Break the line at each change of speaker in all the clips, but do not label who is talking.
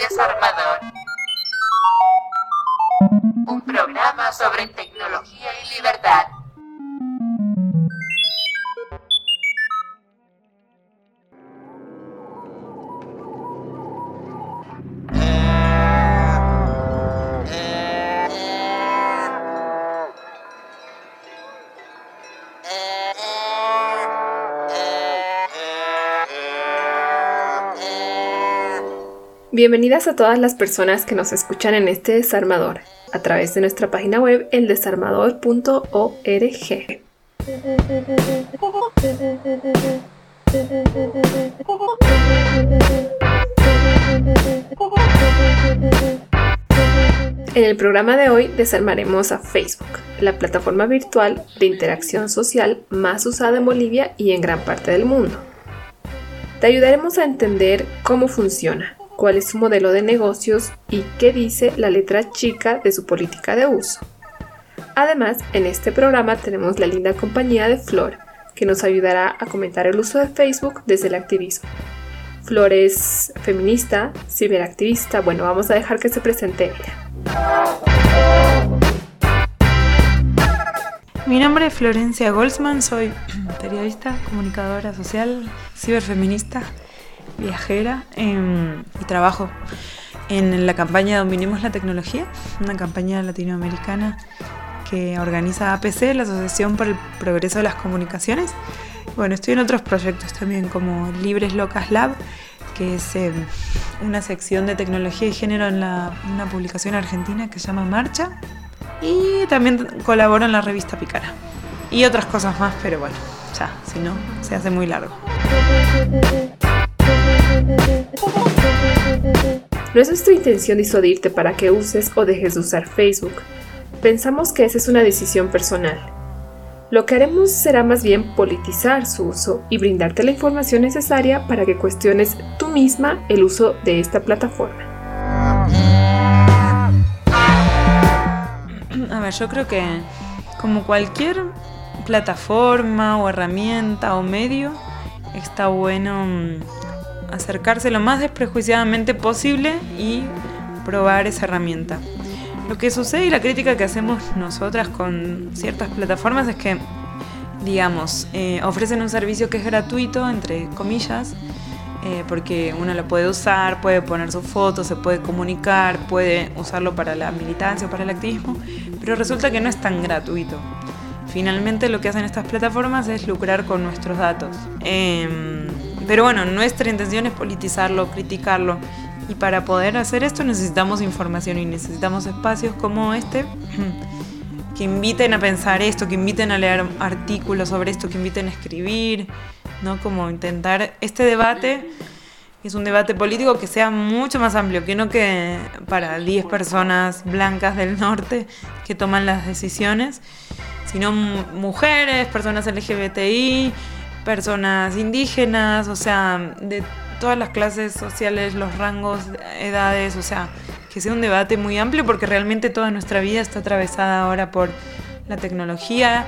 Desarmador. Un programa sobre tecnología y libertad.
Bienvenidas a todas las personas que nos escuchan en este desarmador a través de nuestra página web eldesarmador.org. En el programa de hoy desarmaremos a Facebook, la plataforma virtual de interacción social más usada en Bolivia y en gran parte del mundo. Te ayudaremos a entender cómo funciona, cuál es su modelo de negocios y qué dice la letra chica de su política de uso. Además, en este programa tenemos la linda compañía de Flor, que nos ayudará a comentar el uso de Facebook desde el activismo. Flor es feminista, ciberactivista, bueno, vamos a dejar que se presente ella.
Mi nombre es Florencia Goldsman, soy periodista, comunicadora social, ciberfeminista viajera em, y trabajo en la campaña Dominemos la Tecnología, una campaña latinoamericana que organiza APC, la Asociación por el Progreso de las Comunicaciones. Bueno, estoy en otros proyectos también como Libres Locas Lab, que es em, una sección de tecnología y género en una publicación argentina que se llama Marcha. Y también colaboro en la revista Picara. Y otras cosas más, pero bueno, ya, si no, se hace muy largo.
No es nuestra intención disuadirte para que uses o dejes de usar Facebook. Pensamos que esa es una decisión personal. Lo que haremos será más bien politizar su uso y brindarte la información necesaria para que cuestiones tú misma el uso de esta plataforma.
A ver, yo creo que como cualquier plataforma o herramienta o medio, está bueno mm, acercarse lo más desprejuiciadamente posible y probar esa herramienta. Lo que sucede y la crítica que hacemos nosotras con ciertas plataformas es que, digamos, eh, ofrecen un servicio que es gratuito, entre comillas, eh, porque uno lo puede usar, puede poner sus fotos, se puede comunicar, puede usarlo para la militancia o para el activismo, pero resulta que no es tan gratuito. Finalmente lo que hacen estas plataformas es lucrar con nuestros datos. Em, pero bueno, nuestra intención es politizarlo, criticarlo. Y para poder hacer esto necesitamos información y necesitamos espacios como este que inviten a pensar esto, que inviten a leer artículos sobre esto, que inviten a escribir, ¿no? Como intentar este debate, que es un debate político que sea mucho más amplio, que no que para 10 personas blancas del norte que toman las decisiones, sino mujeres, personas LGBTI, personas indígenas, o sea, de todas las clases sociales, los rangos, edades, o sea, que sea un debate muy amplio porque realmente toda nuestra vida está atravesada ahora por la tecnología,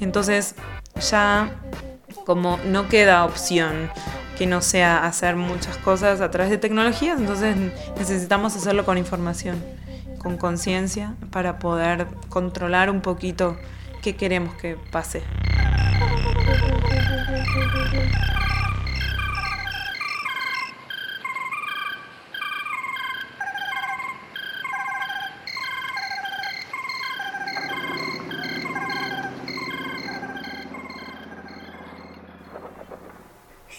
entonces ya como no queda opción que no sea hacer muchas cosas a través de tecnologías, entonces necesitamos hacerlo con información, con conciencia, para poder controlar un poquito qué queremos que pase.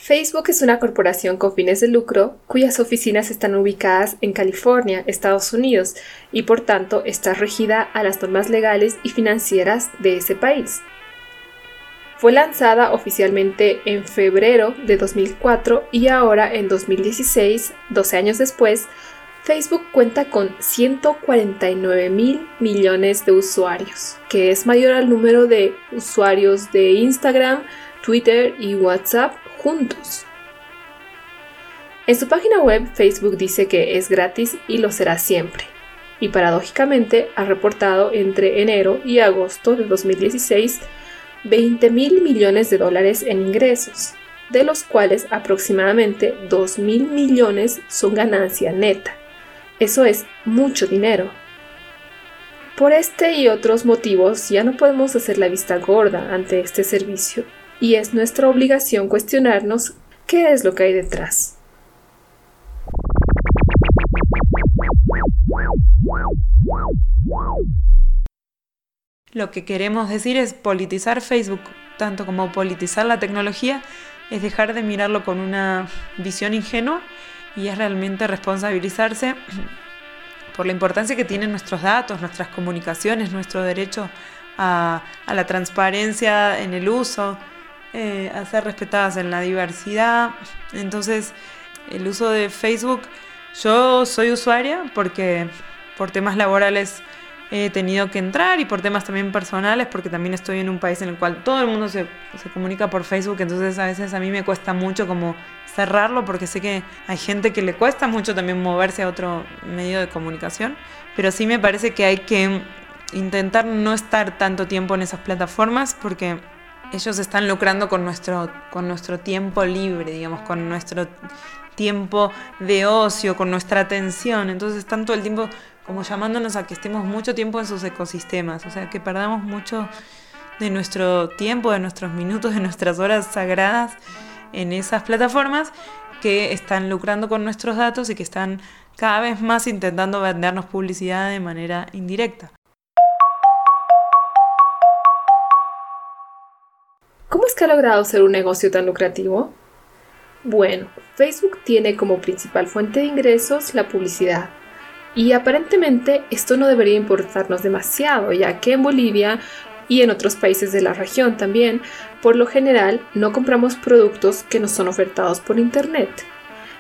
Facebook es una corporación con fines de lucro cuyas oficinas están ubicadas en California, Estados Unidos, y por tanto está regida a las normas legales y financieras de ese país. Fue lanzada oficialmente en febrero de 2004 y ahora en 2016, 12 años después, Facebook cuenta con 149 mil millones de usuarios, que es mayor al número de usuarios de Instagram, Twitter y WhatsApp juntos. En su página web, Facebook dice que es gratis y lo será siempre, y paradójicamente ha reportado entre enero y agosto de 2016 20 mil millones de dólares en ingresos, de los cuales aproximadamente 2 mil millones son ganancia neta, Eso es mucho dinero. Por este y otros motivos ya no podemos hacer la vista gorda ante este servicio y es nuestra obligación cuestionarnos qué es lo que hay detrás.
Lo que queremos decir es politizar Facebook, tanto como politizar la tecnología, es dejar de mirarlo con una visión ingenua y es realmente responsabilizarse por la importancia que tienen nuestros datos, nuestras comunicaciones, nuestro derecho a, la transparencia en el uso, eh, a ser respetadas en la diversidad. Entonces, el uso de Facebook, yo soy usuaria porque por temas laborales he tenido que entrar y por temas también personales, porque también estoy en un país en el cual todo el mundo se, se comunica por Facebook, entonces a veces a mí me cuesta mucho como cerrarlo porque sé que hay gente que le cuesta mucho también moverse a otro medio de comunicación, pero sí me parece que hay que intentar no estar tanto tiempo en esas plataformas porque ellos están lucrando con nuestro, con nuestro tiempo libre, digamos, con nuestro tiempo de ocio, con nuestra atención. Entonces están todo el tiempo como llamándonos a que estemos mucho tiempo en sus ecosistemas, o sea, que perdamos mucho de nuestro tiempo, de nuestros minutos, de nuestras horas sagradas en esas plataformas que están lucrando con nuestros datos y que están cada vez más intentando vendernos publicidad de manera indirecta.
¿Cómo es que ha logrado ser un negocio tan lucrativo? Bueno, Facebook tiene como principal fuente de ingresos la publicidad. Y aparentemente esto no debería importarnos demasiado, ya que en Bolivia y en otros países de la región también, por lo general no compramos productos que nos son ofertados por Internet.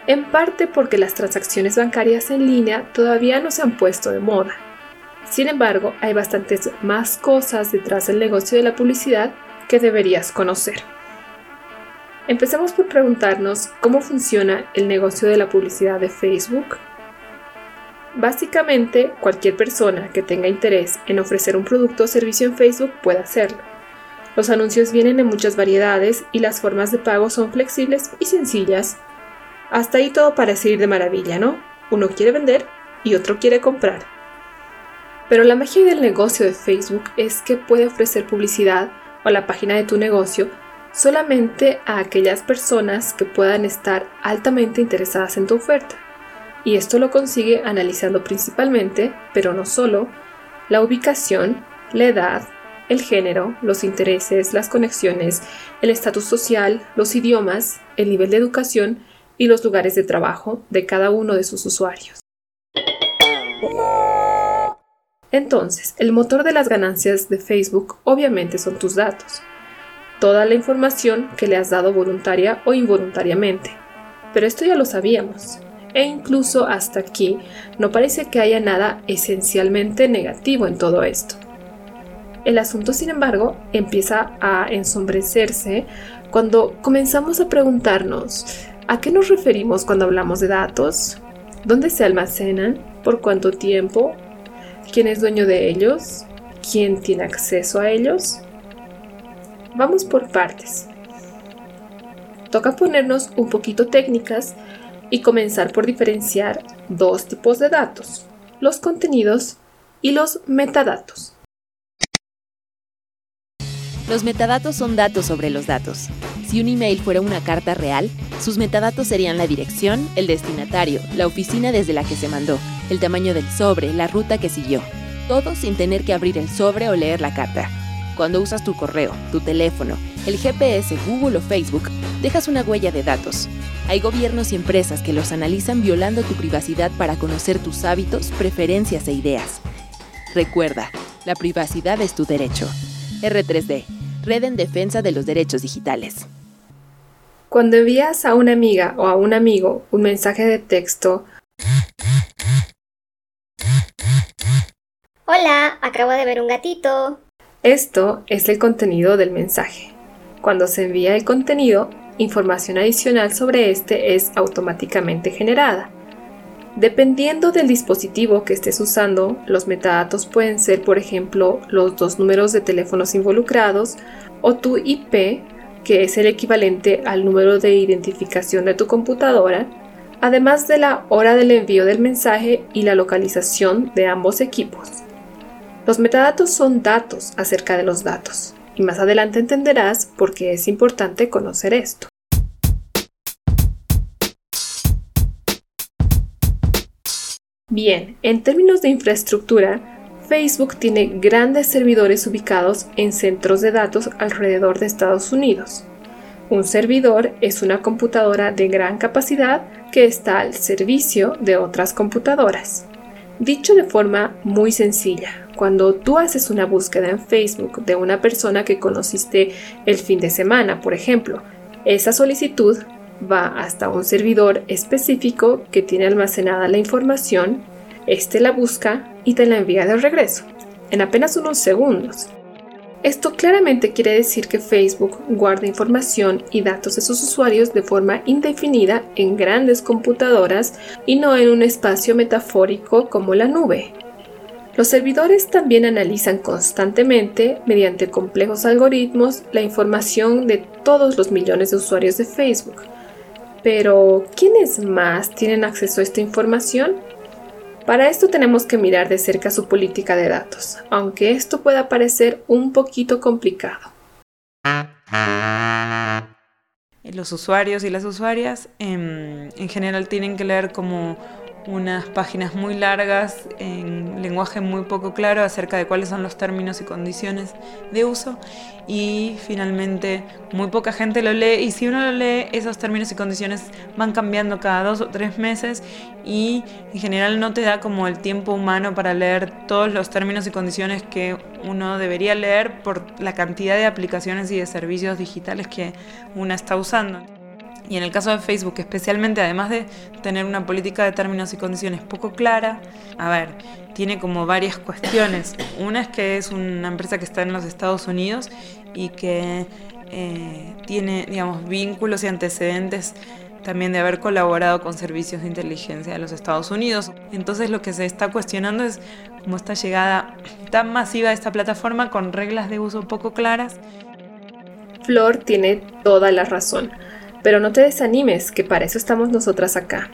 En parte porque las transacciones bancarias en línea todavía no se han puesto de moda. Sin embargo, hay bastantes más cosas detrás del negocio de la publicidad que deberías conocer. Empecemos por preguntarnos cómo funciona el negocio de la publicidad de Facebook. Básicamente, cualquier persona que tenga interés en ofrecer un producto o servicio en Facebook puede hacerlo. Los anuncios vienen en muchas variedades y las formas de pago son flexibles y sencillas. Hasta ahí todo parece ir de maravilla, ¿no? Uno quiere vender y otro quiere comprar. Pero la magia del negocio de Facebook es que puede ofrecer publicidad o la página de tu negocio solamente a aquellas personas que puedan estar altamente interesadas en tu oferta y esto lo consigue analizando principalmente, pero no solo, la ubicación, la edad, el género, los intereses, las conexiones, el estatus social, los idiomas, el nivel de educación y los lugares de trabajo de cada uno de sus usuarios. Entonces, el motor de las ganancias de Facebook obviamente son tus datos, toda la información que le has dado voluntaria o involuntariamente. Pero esto ya lo sabíamos e incluso hasta aquí no parece que haya nada esencialmente negativo en todo esto. El asunto, sin embargo, empieza a ensombrecerse cuando comenzamos a preguntarnos ¿a qué nos referimos cuando hablamos de datos? ¿Dónde se almacenan? ¿Por cuánto tiempo? ¿Quién es dueño de ellos? ¿Quién tiene acceso a ellos? Vamos por partes. Toca ponernos un poquito técnicas y comenzar por diferenciar dos tipos de datos, los contenidos y los metadatos.
Los metadatos son datos sobre los datos. Si un email fuera una carta real, sus metadatos serían la dirección, el destinatario, la oficina desde la que se mandó, el tamaño del sobre, la ruta que siguió. Todo sin tener que abrir el sobre o leer la carta. Cuando usas tu correo, tu teléfono, el GPS, Google o Facebook, dejas una huella de datos. Hay gobiernos y empresas que los analizan violando tu privacidad para conocer tus hábitos, preferencias e ideas. Recuerda, la privacidad es tu derecho. R3D, Red en Defensa de los Derechos Digitales.
Cuando envías a una amiga o a un amigo un mensaje de texto,
Hola, acabo de ver un gatito.
Esto es el contenido del mensaje. Cuando se envía el contenido, información adicional sobre este es automáticamente generada. Dependiendo del dispositivo que estés usando, los metadatos pueden ser, por ejemplo, los dos números de teléfonos involucrados o tu IP, que es el equivalente al número de identificación de tu computadora, además de la hora del envío del mensaje y la localización de ambos equipos. Los metadatos son datos acerca de los datos, y más adelante entenderás por qué es importante conocer esto. Bien, en términos de infraestructura, Facebook tiene grandes servidores ubicados en centros de datos alrededor de Estados Unidos. Un servidor es una computadora de gran capacidad que está al servicio de otras computadoras. Dicho de forma muy sencilla, cuando tú haces una búsqueda en Facebook de una persona que conociste el fin de semana, por ejemplo, esa solicitud va hasta un servidor específico que tiene almacenada la información, este la busca y te la envía de regreso, en apenas unos segundos. Esto claramente quiere decir que Facebook guarda información y datos de sus usuarios de forma indefinida en grandes computadoras y no en un espacio metafórico como la nube. Los servidores también analizan constantemente, mediante complejos algoritmos, la información de todos los millones de usuarios de Facebook, pero, ¿quiénes más tienen acceso a esta información? Para esto tenemos que mirar de cerca su política de datos, aunque esto pueda parecer un poquito complicado.
Los usuarios y las usuarias em, en general tienen que leer como unas páginas muy largas en lenguaje muy poco claro acerca de cuáles son los términos y condiciones de uso y finalmente muy poca gente lo lee y si uno lo lee esos términos y condiciones van cambiando cada dos o tres meses y en general no te da como el tiempo humano para leer todos los términos y condiciones que uno debería leer por la cantidad de aplicaciones y de servicios digitales que uno está usando. Y en el caso de Facebook, especialmente, además de tener una política de términos y condiciones poco clara, a ver, tiene como varias cuestiones. Una es que es una empresa que está en los Estados Unidos y que eh, tiene, digamos, vínculos y antecedentes también de haber colaborado con servicios de inteligencia de los Estados Unidos. Entonces lo que se está cuestionando es cómo esta llegada tan masiva de esta plataforma con reglas de uso poco claras.
Flor tiene toda la razón. Pero no te desanimes, que para eso estamos nosotras acá.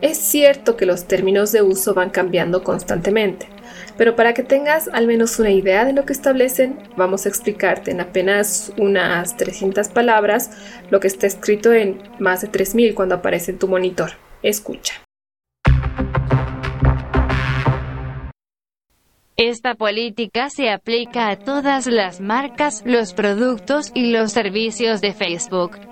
Es cierto que los términos de uso van cambiando constantemente, pero para que tengas al menos una idea de lo que establecen, vamos a explicarte en apenas unas 300 palabras lo que está escrito en más de 3000 cuando aparece en tu monitor. Escucha.
Esta política se aplica a todas las marcas, los productos y los servicios de Facebook.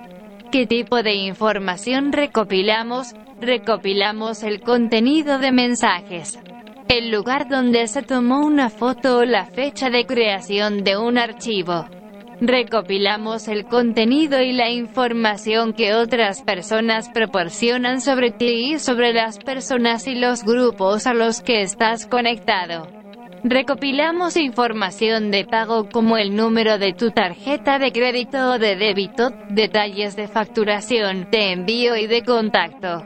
¿Qué tipo de información recopilamos? Recopilamos el contenido de mensajes. El lugar donde se tomó una foto o la fecha de creación de un archivo. Recopilamos el contenido y la información que otras personas proporcionan sobre ti y sobre las personas y los grupos a los que estás conectado. Recopilamos información de pago como el número de tu tarjeta de crédito o de débito, detalles de facturación, de envío y de contacto.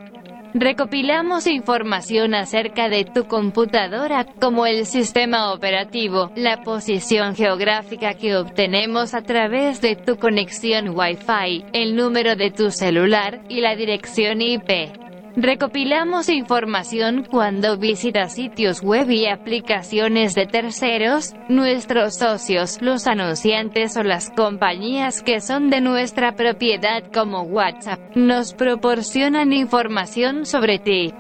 Recopilamos información acerca de tu computadora, como el sistema operativo, la posición geográfica que obtenemos a través de tu conexión Wi-Fi, el número de tu celular, y la dirección IP. Recopilamos información cuando visitas sitios web y aplicaciones de terceros, nuestros socios, los anunciantes o las compañías que son de nuestra propiedad como WhatsApp, nos proporcionan información sobre ti.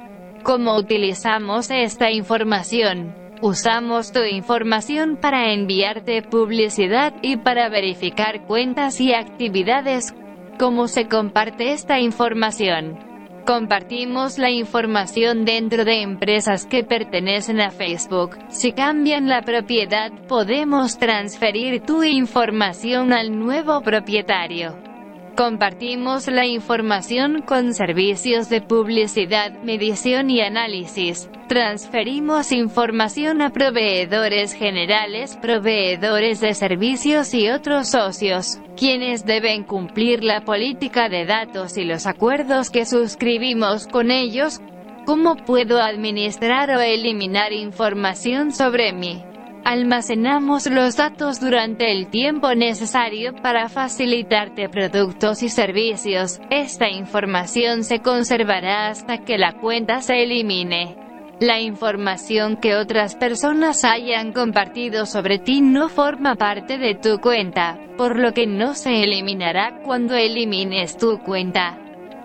¿Cómo utilizamos esta información? Usamos tu información para enviarte publicidad y para verificar cuentas y actividades. ¿Cómo se comparte esta información? Compartimos la información dentro de empresas que pertenecen a Facebook. Si cambian la propiedad, podemos transferir tu información al nuevo propietario. Compartimos la información con servicios de publicidad, medición y análisis. Transferimos información a proveedores generales, proveedores de servicios y otros socios, quienes deben cumplir la política de datos y los acuerdos que suscribimos con ellos. ¿Cómo puedo administrar o eliminar información sobre mí? Almacenamos los datos durante el tiempo necesario para facilitarte productos y servicios. Esta información se conservará hasta que la cuenta se elimine. La información que otras personas hayan compartido sobre ti no forma parte de tu cuenta, por lo que no se eliminará cuando elimines tu cuenta.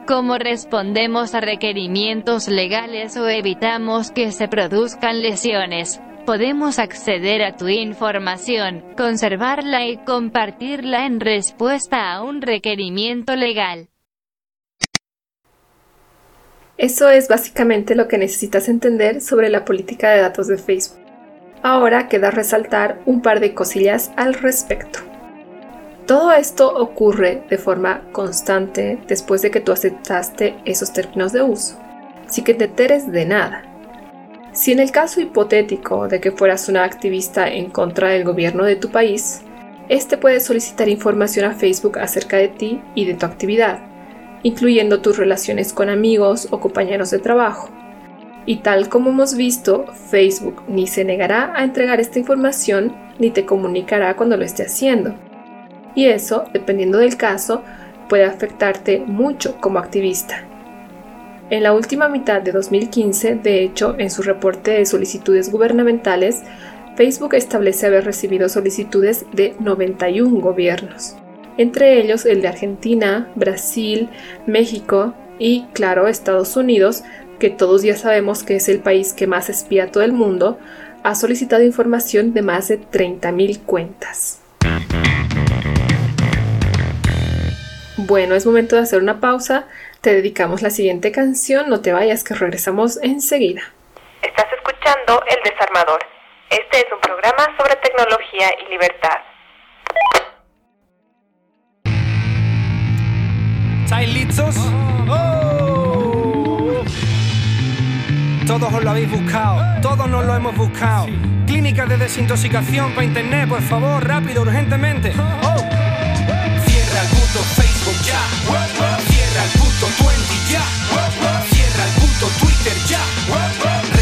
¿Cómo respondemos a requerimientos legales o evitamos que se produzcan lesiones? Podemos acceder a tu información, conservarla y compartirla en respuesta a un requerimiento legal.
Eso es básicamente lo que necesitas entender sobre la política de datos de Facebook. Ahora queda resaltar un par de cosillas al respecto. Todo esto ocurre de forma constante después de que tú aceptaste esos términos de uso, así que te enteres de nada. Si en el caso hipotético de que fueras una activista en contra del gobierno de tu país, este puede solicitar información a Facebook acerca de ti y de tu actividad, incluyendo tus relaciones con amigos o compañeros de trabajo. Y tal como hemos visto, Facebook ni se negará a entregar esta información ni te comunicará cuando lo esté haciendo. Y eso, dependiendo del caso, puede afectarte mucho como activista. En la última mitad de 2015, de hecho, en su reporte de solicitudes gubernamentales, Facebook establece haber recibido solicitudes de 91 gobiernos entre ellos el de Argentina, Brasil, México y, claro, Estados Unidos, que todos ya sabemos que es el país que más espía a todo el mundo, ha solicitado información de más de 30.000 cuentas. Bueno, es momento de hacer una pausa. Te dedicamos la siguiente canción. No te vayas, que regresamos enseguida.
Estás escuchando El Desarmador. Este es un programa sobre tecnología y libertad.
¿Estáis listos? Oh. Todos os lo habéis buscado, todos nos lo hemos buscado. Clínica de desintoxicación para internet, por favor, rápido, urgentemente. Oh. Cierra el puto Facebook ya. Puto 20 ya. Cierra el puto Twitter ya.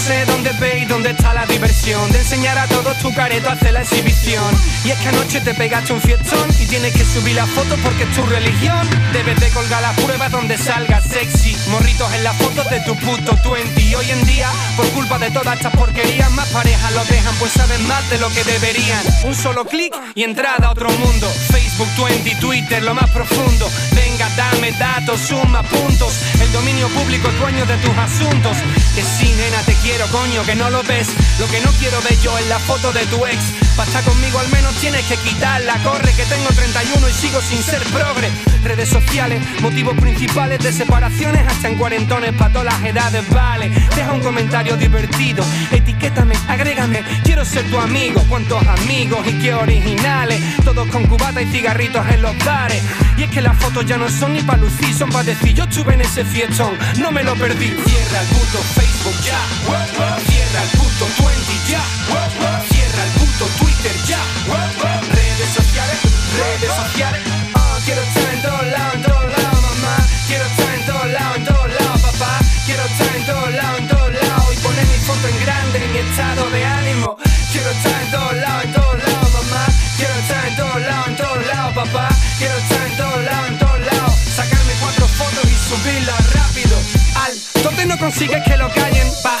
Sé dónde ve y dónde está la diversión De enseñar a todos tu careto hacer la exhibición. Y es que anoche te pegaste un fiestón Y tienes que subir la foto porque es tu religión. Debes de colgar las pruebas donde salga sexy. Morritos en las fotos de tu puto 20 Y hoy en día, por culpa de todas estas porquerías Más parejas lo dejan pues saben más de lo que deberían. Un solo clic y entrada a otro mundo. Facebook 20, Twitter, lo más profundo dame datos, suma puntos El dominio público es dueño de tus asuntos Que sí, nena, te quiero, coño, que no lo ves. Lo que no quiero ver yo es la foto de tu ex. Para conmigo al menos tienes que quitarla. Corre, que tengo 31 y sigo sin ser progre. Redes sociales, motivos principales de separaciones hasta en cuarentones para todas las edades, vale. Deja un comentario divertido, etiquétame, agrégame. Quiero ser tu amigo. ¿Cuántos amigos y qué originales? Todos con cubata y cigarritos en los bares. Y es que las fotos ya no son ni para lucir, son para decir yo estuve en ese fiestón, no me lo perdí. Cierra el puto Facebook ya. Cierra el puto 20 ya. Cierra el puto Twitter ya. Redes sociales, redes sociales. Consigues que lo callen, pa.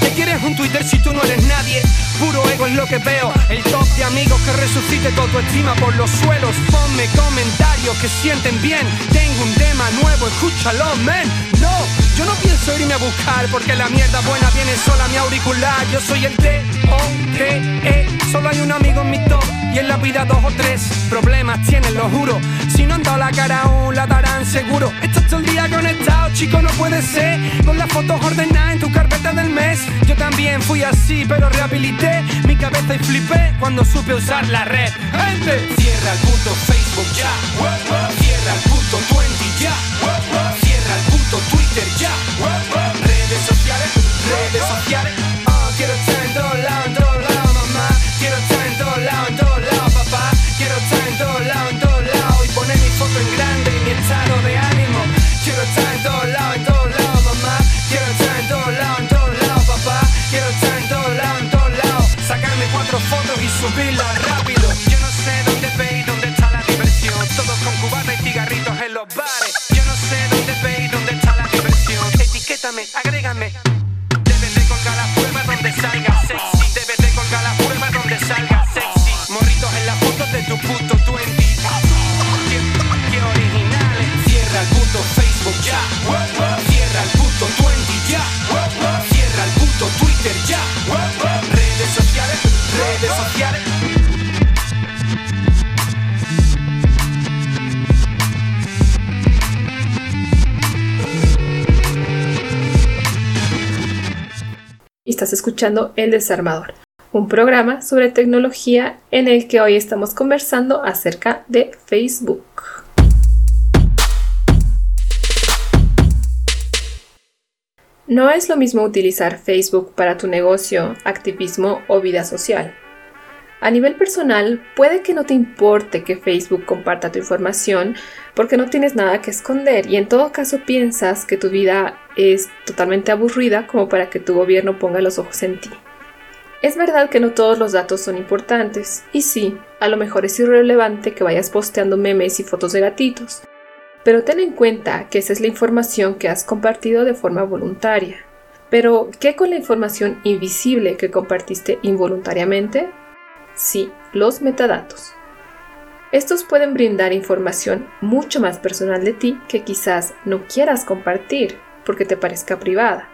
¿Qué quieres un Twitter si tú no eres nadie? Puro ego es lo que veo. El top de amigos que resucite todo tu estima por los suelos. Ponme comentarios que sienten bien. Tengo un tema nuevo, escúchalo, men. No, yo no pienso irme a buscar porque la mierda buena viene sola a mi auricular. Yo soy el T-O-T-E. Solo hay un amigo en mi top y en la vida dos o tres problemas tienen, lo juro. Si no han dado la cara aún, la darán seguro. Estás todo el día conectado, chico, no puede ser. Con las fotos ordenadas en tu carpeta del mes. Yo también fui así, pero rehabilité mi cabeza y flipé cuando supe usar la red. Gente, cierra el puto Facebook ya. Cierra el puto 20 ya. Cierra el puto Twitter ya. Redes sociales, redes sociales. El
Desarmador, un programa sobre tecnología en el que hoy estamos conversando acerca de Facebook. No es lo mismo utilizar Facebook para tu negocio, activismo o vida social. A nivel personal, puede que no te importe que Facebook comparta tu información porque no tienes nada que esconder y en todo caso piensas que tu vida es totalmente aburrida como para que tu gobierno ponga los ojos en ti. Es verdad que no todos los datos son importantes, y sí, a lo mejor es irrelevante que vayas posteando memes y fotos de gatitos, pero ten en cuenta que esa es la información que has compartido de forma voluntaria. Pero, ¿qué con la información invisible que compartiste involuntariamente? Sí, los metadatos. Estos pueden brindar información mucho más personal de ti que quizás no quieras compartir porque te parezca privada.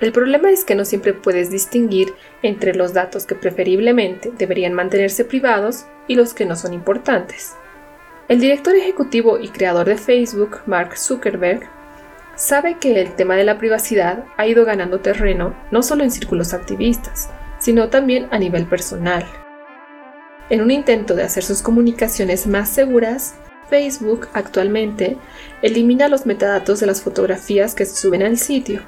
El problema es que no siempre puedes distinguir entre los datos que preferiblemente deberían mantenerse privados y los que no son importantes. El director ejecutivo y creador de Facebook, Mark Zuckerberg, sabe que el tema de la privacidad ha ido ganando terreno no solo en círculos activistas, sino también a nivel personal. En un intento de hacer sus comunicaciones más seguras, Facebook actualmente elimina los metadatos de las fotografías que se suben al sitio.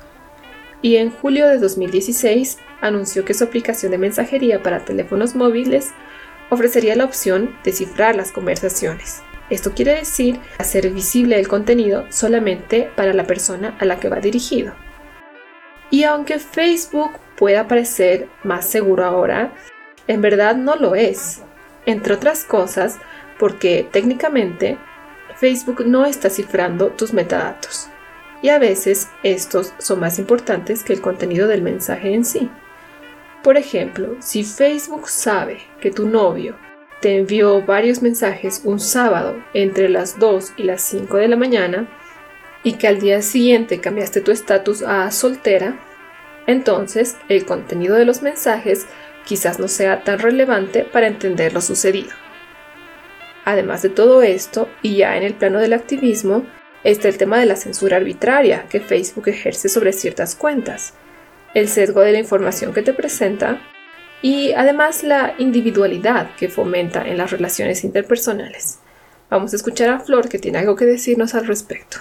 Y en julio de 2016 anunció que su aplicación de mensajería para teléfonos móviles ofrecería la opción de cifrar las conversaciones. Esto quiere decir hacer visible el contenido solamente para la persona a la que va dirigido. Y aunque Facebook pueda parecer más seguro ahora, en verdad no lo es. Entre otras cosas, porque técnicamente Facebook no está cifrando tus metadatos. Y a veces estos son más importantes que el contenido del mensaje en sí. Por ejemplo, si Facebook sabe que tu novio te envió varios mensajes un sábado entre las 2 y las 5 de la mañana y que al día siguiente cambiaste tu estatus a soltera, entonces el contenido de los mensajes quizás no sea tan relevante para entender lo sucedido. Además de todo esto, y ya en el plano del activismo, está el tema de la censura arbitraria que Facebook ejerce sobre ciertas cuentas, el sesgo de la información que te presenta y además la individualidad que fomenta en las relaciones interpersonales. Vamos a escuchar a Flor que tiene algo que decirnos al respecto.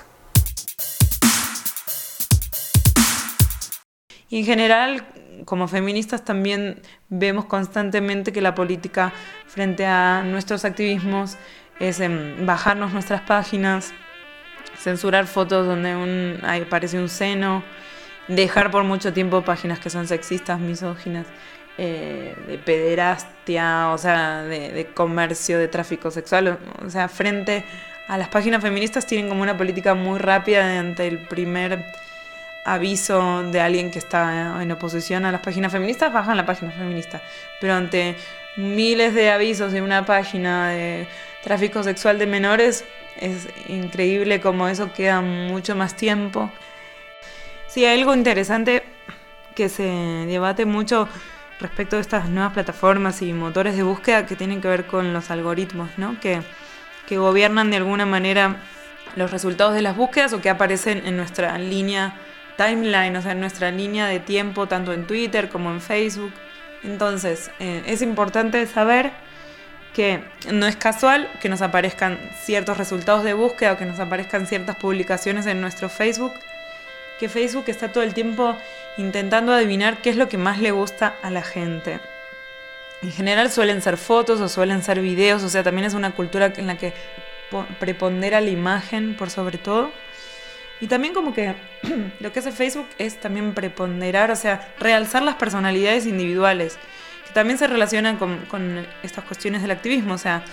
Y en general, como feministas también vemos constantemente que la política frente a nuestros activismos es em, bajarnos nuestras páginas, censurar fotos donde un, aparece un seno, dejar por mucho tiempo páginas que son sexistas, misóginas, eh, de pederastia, o sea, de, de, comercio, de tráfico sexual. O sea, frente a las páginas feministas tienen como una política muy rápida ante el primer aviso de alguien que está en oposición a las páginas feministas, bajan la página feminista. Pero ante miles de avisos de una página de tráfico sexual de menores, es increíble cómo eso queda mucho más tiempo. Sí, hay algo interesante que se debate mucho respecto de estas nuevas plataformas y motores de búsqueda que tienen que ver con los algoritmos, ¿no? que, que gobiernan de alguna manera los resultados de las búsquedas o que aparecen en nuestra línea timeline, o sea, en nuestra línea de tiempo, tanto en Twitter como en Facebook. Entonces, eh, es importante saber que no es casual que nos aparezcan ciertos resultados de búsqueda o que nos aparezcan ciertas publicaciones en nuestro Facebook, que Facebook está todo el tiempo intentando adivinar qué es lo que más le gusta a la gente. En general suelen ser fotos o suelen ser videos, o sea, también es una cultura en la que prepondera la imagen por sobre todo. Y también como que lo que hace Facebook es también preponderar, o sea, realzar las personalidades individuales. que también se relaciona con, con estas cuestiones del activismo. O sea,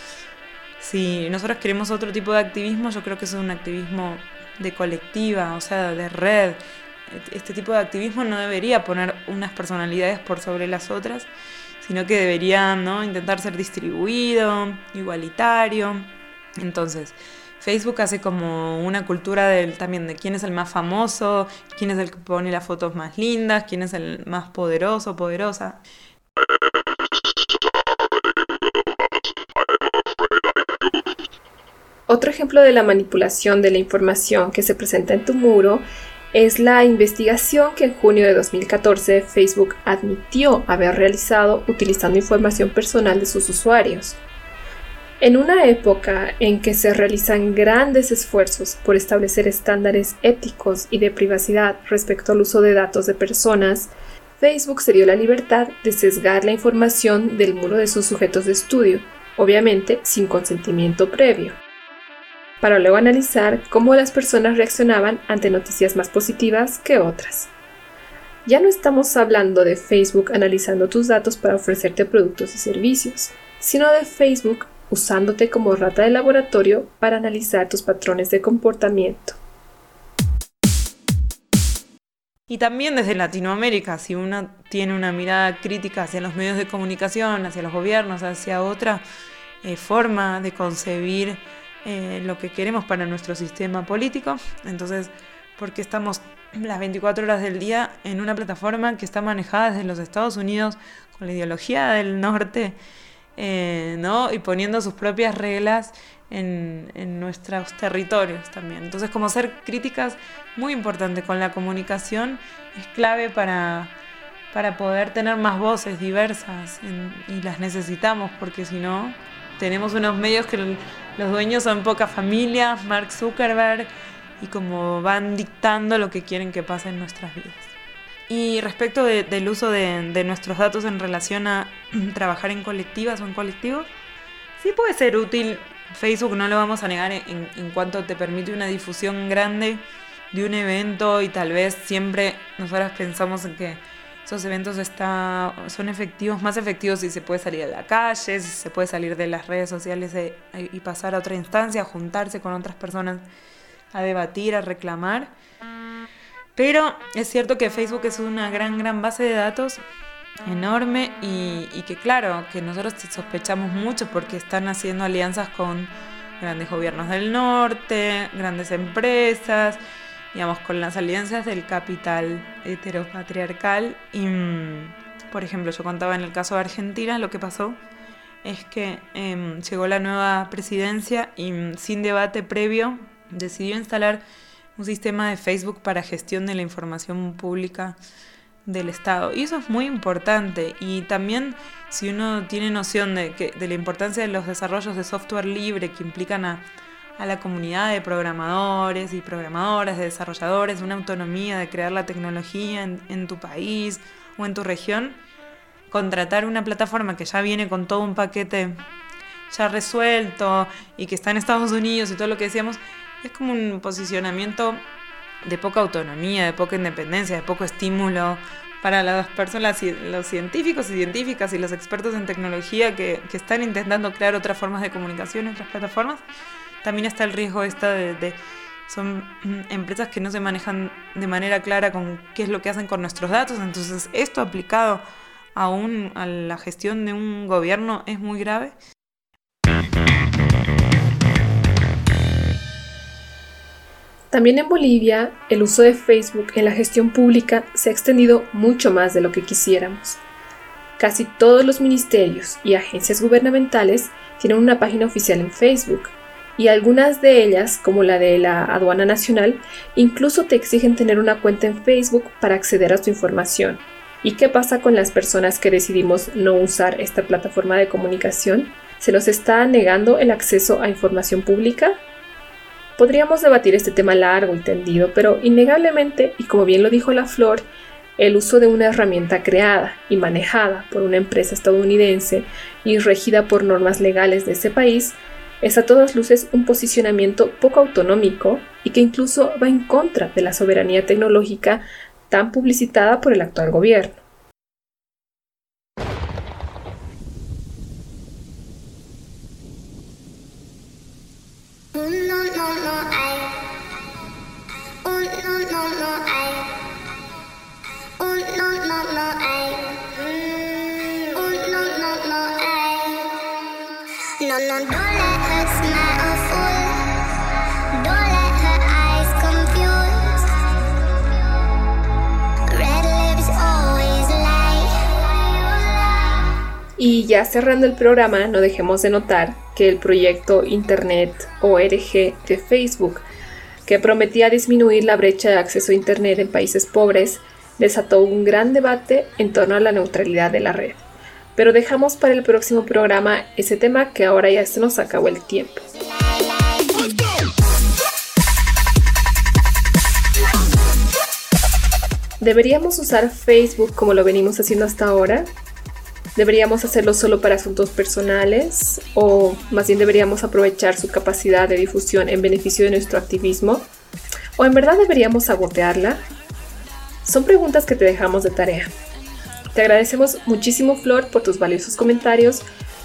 si nosotros queremos otro tipo de activismo, yo creo que eso es un activismo de colectiva, o sea, de red. Este tipo de activismo no debería poner unas personalidades por sobre las otras, sino que debería ¿no? intentar ser distribuido, igualitario. Entonces, Facebook hace como una cultura del, también de quién es el más famoso, quién es el que pone las fotos más lindas, quién es el más poderoso, poderosa.
Otro ejemplo de la manipulación de la información que se presenta en tu muro es la investigación que en junio de 2014 Facebook admitió haber realizado utilizando información personal de sus usuarios. En una época en que se realizan grandes esfuerzos por establecer estándares éticos y de privacidad respecto al uso de datos de personas, Facebook se dio la libertad de sesgar la información del muro de sus sujetos de estudio, obviamente sin consentimiento previo, para luego analizar cómo las personas reaccionaban ante noticias más positivas que otras. Ya no estamos hablando de Facebook analizando tus datos para ofrecerte productos y servicios, sino de Facebook usándote como rata de laboratorio para analizar tus patrones de comportamiento.
Y también desde Latinoamérica, si uno tiene una mirada crítica hacia los medios de comunicación, hacia los gobiernos, hacia otra eh, forma de concebir eh, lo que queremos para nuestro sistema político, entonces, porque estamos las 24 horas del día en una plataforma que está manejada desde los Estados Unidos con la ideología del norte eh, ¿no? y poniendo sus propias reglas en, nuestros territorios también. Entonces, como ser críticas, muy importante con la comunicación, es clave para, para poder tener más voces diversas y las necesitamos, porque si no, tenemos unos medios que los dueños son pocas familias, Mark Zuckerberg, y como van dictando lo que quieren que pase en nuestras vidas. Y respecto del uso de, nuestros datos en relación a trabajar en colectivas o en colectivos, sí puede ser útil. Facebook no lo vamos a negar en, en cuanto te permite una difusión grande de un evento y tal vez siempre nosotras pensamos en que esos eventos está, son efectivos, más efectivos si se puede salir a la calle, si se puede salir de las redes sociales y pasar a otra instancia, juntarse con otras personas, a debatir, a reclamar. Pero es cierto que Facebook es una gran, gran base de datos enorme y, que claro, que nosotros sospechamos mucho porque están haciendo alianzas con grandes gobiernos del norte, grandes empresas, digamos, con las alianzas del capital heteropatriarcal. Y, mm, por ejemplo, yo contaba en el caso de Argentina, lo que pasó es que em, llegó la nueva presidencia y mm, sin debate previo decidió instalar un sistema de Facebook para gestión de la información pública del Estado. Y eso es muy importante. Y también si uno tiene noción de, que, de la importancia de los desarrollos de software libre que implican a, la comunidad de programadores y programadoras, de desarrolladores, una autonomía de crear la tecnología en, en tu país o en tu región, contratar una plataforma que ya viene con todo un paquete ya resuelto y que está en Estados Unidos y todo lo que decíamos, es como un posicionamiento de poca autonomía, de poca independencia, de poco estímulo para las personas, los científicos y científicas y los expertos en tecnología que, están intentando crear otras formas de comunicación, otras plataformas. También está el riesgo esta de, de son empresas que no se manejan de manera clara con qué es lo que hacen con nuestros datos. Entonces, esto aplicado a, un, a la gestión de un gobierno es muy grave.
También en Bolivia, el uso de Facebook en la gestión pública se ha extendido mucho más de lo que quisiéramos. Casi todos los ministerios y agencias gubernamentales tienen una página oficial en Facebook, y algunas de ellas, como la de la Aduana Nacional, incluso te exigen tener una cuenta en Facebook para acceder a tu información. ¿Y qué pasa con las personas que decidimos no usar esta plataforma de comunicación? ¿Se nos está negando el acceso a información pública? Podríamos debatir este tema largo y tendido, pero innegablemente, y como bien lo dijo La Flor, el uso de una herramienta creada y manejada por una empresa estadounidense y regida por normas legales de ese país es a todas luces un posicionamiento poco autonómico y que incluso va en contra de la soberanía tecnológica tan publicitada por el actual gobierno. Y ya cerrando el programa, no dejemos de notar que el proyecto Internet ORG de Facebook, que prometía disminuir la brecha de acceso a Internet en países pobres, desató un gran debate en torno a la neutralidad de la red. Pero dejamos para el próximo programa ese tema que ahora ya se nos acabó el tiempo. ¿Deberíamos usar Facebook como lo venimos haciendo hasta ahora? ¿Deberíamos hacerlo solo para asuntos personales o más bien deberíamos aprovechar su capacidad de difusión en beneficio de nuestro activismo? ¿O en verdad deberíamos sabotearla? Son preguntas que te dejamos de tarea. Te agradecemos muchísimo Flor por tus valiosos comentarios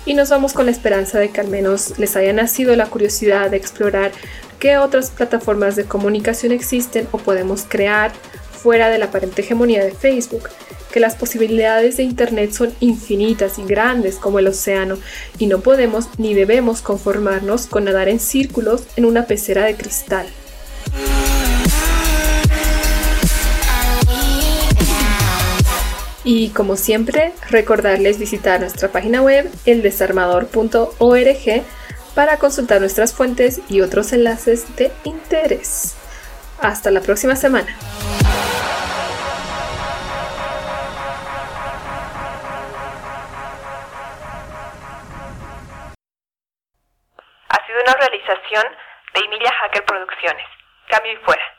y nos vamos con la esperanza de que al menos les haya nacido la curiosidad de explorar qué otras plataformas de comunicación existen o podemos crear fuera de la aparente hegemonía de Facebook que las posibilidades de Internet son infinitas y grandes como el océano y no podemos ni debemos conformarnos con nadar en círculos en una pecera de cristal. Y como siempre, recordarles visitar nuestra página web eldesarmador.org para consultar nuestras fuentes y otros enlaces de interés. Hasta la próxima semana.
Realización de Emilia Hacker Producciones. Cambio y fuera.